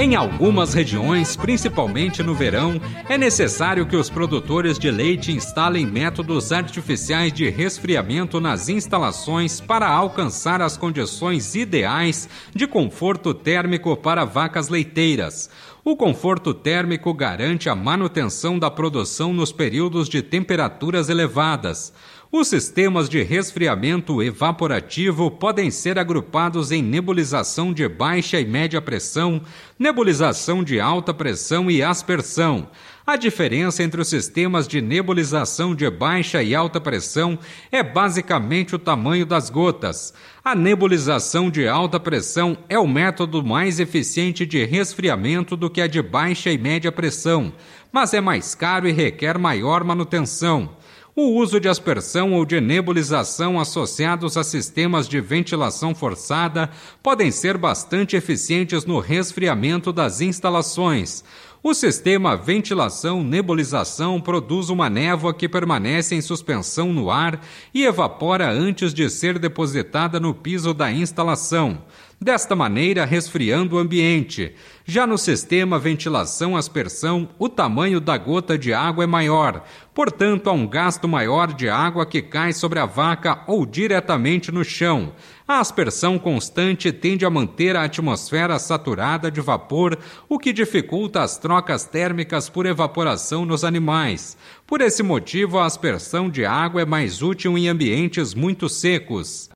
Em algumas regiões, principalmente no verão, é necessário que os produtores de leite instalem métodos artificiais de resfriamento nas instalações para alcançar as condições ideais de conforto térmico para vacas leiteiras. O conforto térmico garante a manutenção da produção nos períodos de temperaturas elevadas. Os sistemas de resfriamento evaporativo podem ser agrupados em nebulização de baixa e média pressão, nebulização de alta pressão e aspersão. A diferença entre os sistemas de nebulização de baixa e alta pressão é basicamente o tamanho das gotas. A nebulização de alta pressão é o método mais eficiente de resfriamento do que a de baixa e média pressão, mas é mais caro e requer maior manutenção. O uso de aspersão ou de nebulização associados a sistemas de ventilação forçada podem ser bastante eficientes no resfriamento das instalações. O sistema ventilação-nebulização produz uma névoa que permanece em suspensão no ar e evapora antes de ser depositada no piso da instalação desta maneira resfriando o ambiente. Já no sistema ventilação-aspersão, o tamanho da gota de água é maior, portanto, há um gasto maior de água que cai sobre a vaca ou diretamente no chão. A aspersão constante tende a manter a atmosfera saturada de vapor, o que dificulta as trocas térmicas por evaporação nos animais. Por esse motivo, a aspersão de água é mais útil em ambientes muito secos.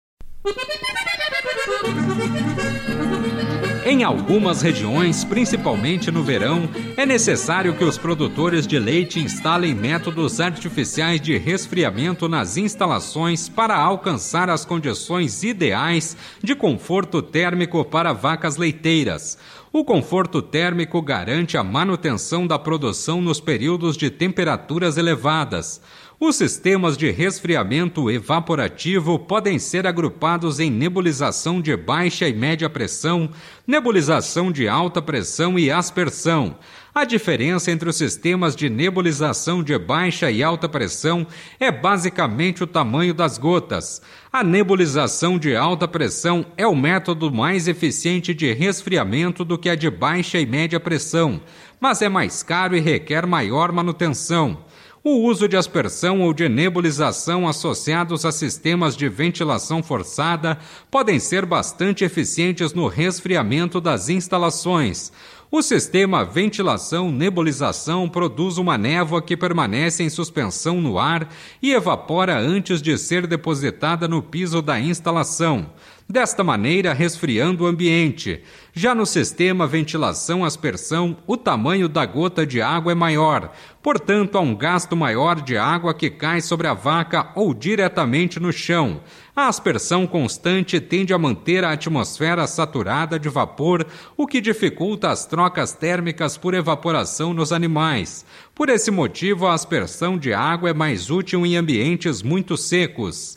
Em algumas regiões, principalmente no verão, é necessário que os produtores de leite instalem métodos artificiais de resfriamento nas instalações para alcançar as condições ideais de conforto térmico para vacas leiteiras. O conforto térmico garante a manutenção da produção nos períodos de temperaturas elevadas. Os sistemas de resfriamento evaporativo podem ser agrupados em nebulização de baixa e média pressão, nebulização de alta pressão e aspersão. A diferença entre os sistemas de nebulização de baixa e alta pressão é basicamente o tamanho das gotas. A nebulização de alta pressão é o método mais eficiente de resfriamento do que a de baixa e média pressão, mas é mais caro e requer maior manutenção. O uso de aspersão ou de nebulização associados a sistemas de ventilação forçada podem ser bastante eficientes no resfriamento das instalações. O sistema ventilação-nebulização produz uma névoa que permanece em suspensão no ar e evapora antes de ser depositada no piso da instalação desta maneira resfriando o ambiente. Já no sistema ventilação-aspersão, o tamanho da gota de água é maior, portanto, há um gasto maior de água que cai sobre a vaca ou diretamente no chão. A aspersão constante tende a manter a atmosfera saturada de vapor, o que dificulta as trocas térmicas por evaporação nos animais. Por esse motivo, a aspersão de água é mais útil em ambientes muito secos.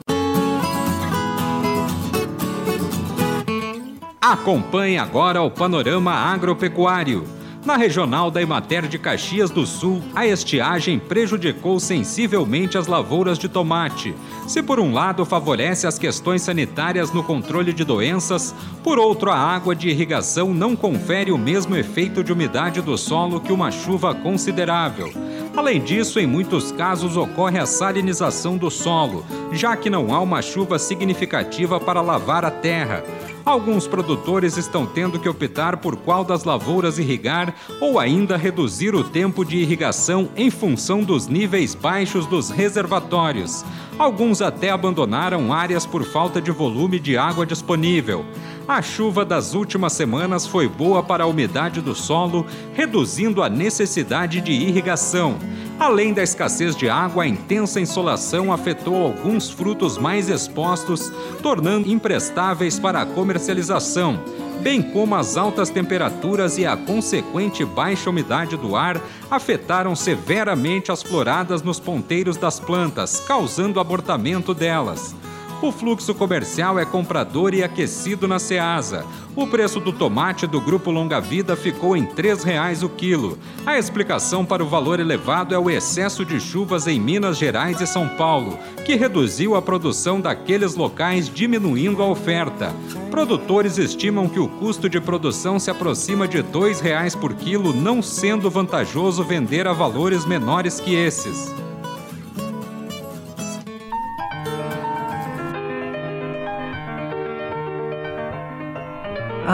Acompanhe agora o panorama agropecuário. Na regional da Emater de Caxias do Sul, a estiagem prejudicou sensivelmente as lavouras de tomate. Se por um lado favorece as questões sanitárias no controle de doenças, por outro a água de irrigação não confere o mesmo efeito de umidade do solo que uma chuva considerável. Além disso, em muitos casos ocorre a salinização do solo, já que não há uma chuva significativa para lavar a terra. Alguns produtores estão tendo que optar por qual das lavouras irrigar ou ainda reduzir o tempo de irrigação em função dos níveis baixos dos reservatórios. Alguns até abandonaram áreas por falta de volume de água disponível. A chuva das últimas semanas foi boa para a umidade do solo, reduzindo a necessidade de irrigação. Além da escassez de água, a intensa insolação afetou alguns frutos mais expostos, tornando imprestáveis para a comercialização. bem como as altas temperaturas e a consequente baixa umidade do ar afetaram severamente as floradas nos ponteiros das plantas, causando abortamento delas. O fluxo comercial é comprador e aquecido na Ceasa. O preço do tomate do Grupo Longa Vida ficou em R$ 3,00 o quilo. A explicação para o valor elevado é o excesso de chuvas em Minas Gerais e São Paulo, que reduziu a produção daqueles locais, diminuindo a oferta. Produtores estimam que o custo de produção se aproxima de R$ 2,00 por quilo, não sendo vantajoso vender a valores menores que esses.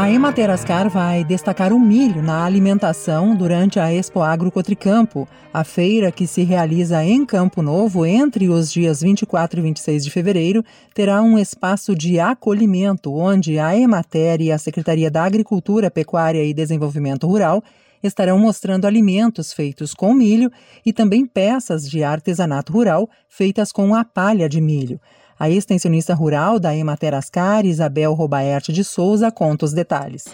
A Emater Ascar vai destacar o milho na alimentação durante a Expo Agro Cotricampo, a feira que se realiza em Campo Novo entre os dias 24 e 26 de fevereiro, terá um espaço de acolhimento onde a Emater e a Secretaria da Agricultura, Pecuária e Desenvolvimento Rural estarão mostrando alimentos feitos com milho e também peças de artesanato rural feitas com a palha de milho. A extensionista rural da Emater Ascar, Isabel Robaerte de Souza, conta os detalhes.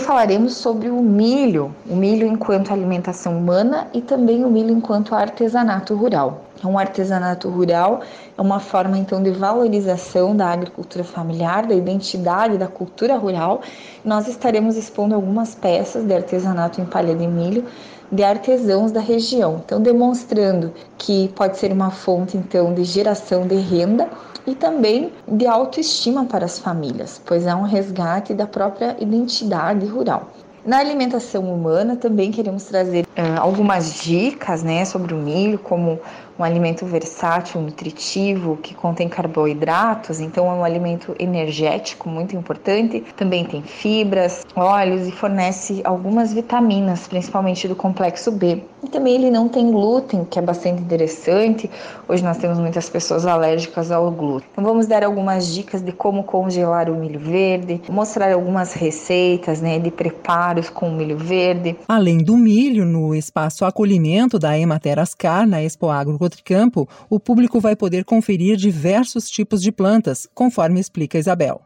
Falaremos sobre o milho, o milho enquanto alimentação humana e também o milho enquanto artesanato rural. Um artesanato rural é uma forma então de valorização da agricultura familiar, da identidade da cultura rural. Nós estaremos expondo algumas peças de artesanato em palha de milho de artesãos da região, então demonstrando que pode ser uma fonte então de geração de renda e também de autoestima para as famílias, pois é um resgate da própria identidade rural. Na alimentação humana também queremos trazer algumas dicas né, sobre o milho, como um alimento versátil, nutritivo, que contém carboidratos, então é um alimento energético muito importante. Também tem fibras, óleos e fornece algumas vitaminas, principalmente do complexo B. E também ele não tem glúten, que é bastante interessante. Hoje nós temos muitas pessoas alérgicas ao glúten. Então vamos dar algumas dicas de como congelar o milho verde, mostrar algumas receitas né, de preparos com o milho verde. Além do milho, no espaço acolhimento da Emater Ascar, na Expo Agro Cotricampo, o público vai poder conferir diversos tipos de plantas, conforme explica Isabel.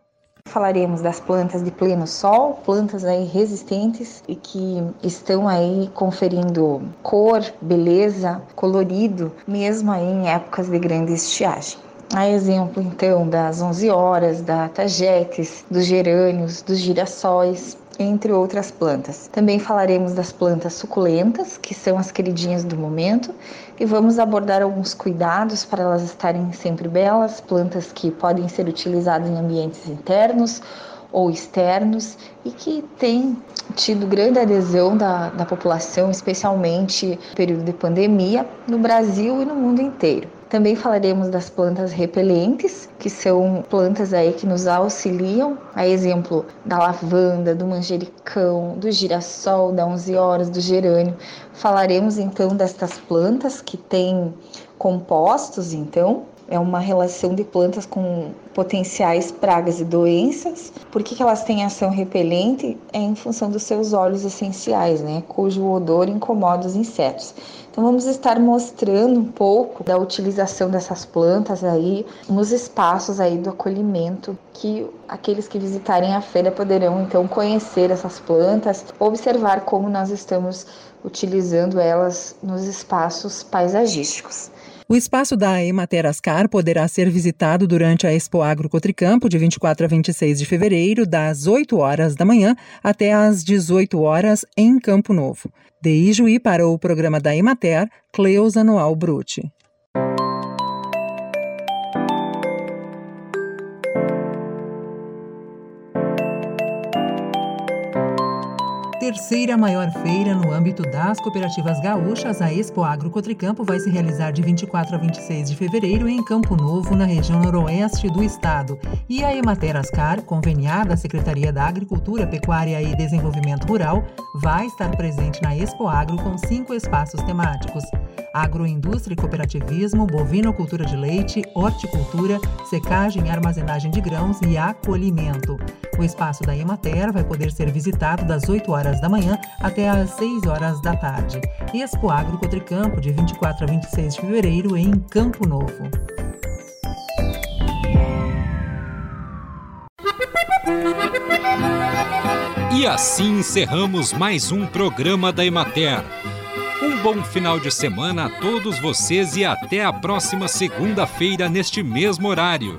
Falaremos das plantas de pleno sol, plantas aí resistentes e que estão aí conferindo cor, beleza, colorido, mesmo aí em épocas de grande estiagem. A exemplo, então, das 11 horas, da tagetes, dos gerânios, dos girassóis, entre outras plantas. Também falaremos das plantas suculentas, que são as queridinhas do momento, e vamos abordar alguns cuidados para elas estarem sempre belas, plantas que podem ser utilizadas em ambientes internos ou externos e que têm tido grande adesão da, da população, especialmente no período de pandemia, no Brasil e no mundo inteiro. Também falaremos das plantas repelentes, que são plantas aí que nos auxiliam, a exemplo da lavanda, do manjericão, do girassol, da 11 horas, do gerânio. Falaremos então destas plantas que têm compostos, então, é uma relação de plantas com potenciais pragas e doenças. Por que, que elas têm ação repelente? É em função dos seus óleos essenciais, né? Cujo odor incomoda os insetos. Então vamos estar mostrando um pouco da utilização dessas plantas aí nos espaços aí do acolhimento que aqueles que visitarem a feira poderão então conhecer essas plantas, observar como nós estamos utilizando elas nos espaços paisagísticos. O espaço da Emater Ascar poderá ser visitado durante a Expo Agro Cotricampo de 24 a 26 de fevereiro, das 8 horas da manhã até às 18 horas em Campo Novo. De Ijuí para o programa da Emater, Cleusa Noal Bruti. Terceira maior feira no âmbito das cooperativas gaúchas, a Expo Agro Cotricampo vai se realizar de 24 a 26 de fevereiro em Campo Novo, na região noroeste do estado. E a Emater Ascar, conveniada à Secretaria da Agricultura, Pecuária e Desenvolvimento Rural, vai estar presente na Expo Agro com cinco espaços temáticos agroindústria e cooperativismo, bovinocultura de leite, horticultura, secagem e armazenagem de grãos e acolhimento. O espaço da Emater vai poder ser visitado das 8 horas da manhã até às 6 horas da tarde. Expo Agro Cotricampo, de 24 a 26 de fevereiro, em Campo Novo. E assim encerramos mais um programa da Emater. Bom final de semana a todos vocês e até a próxima segunda-feira neste mesmo horário.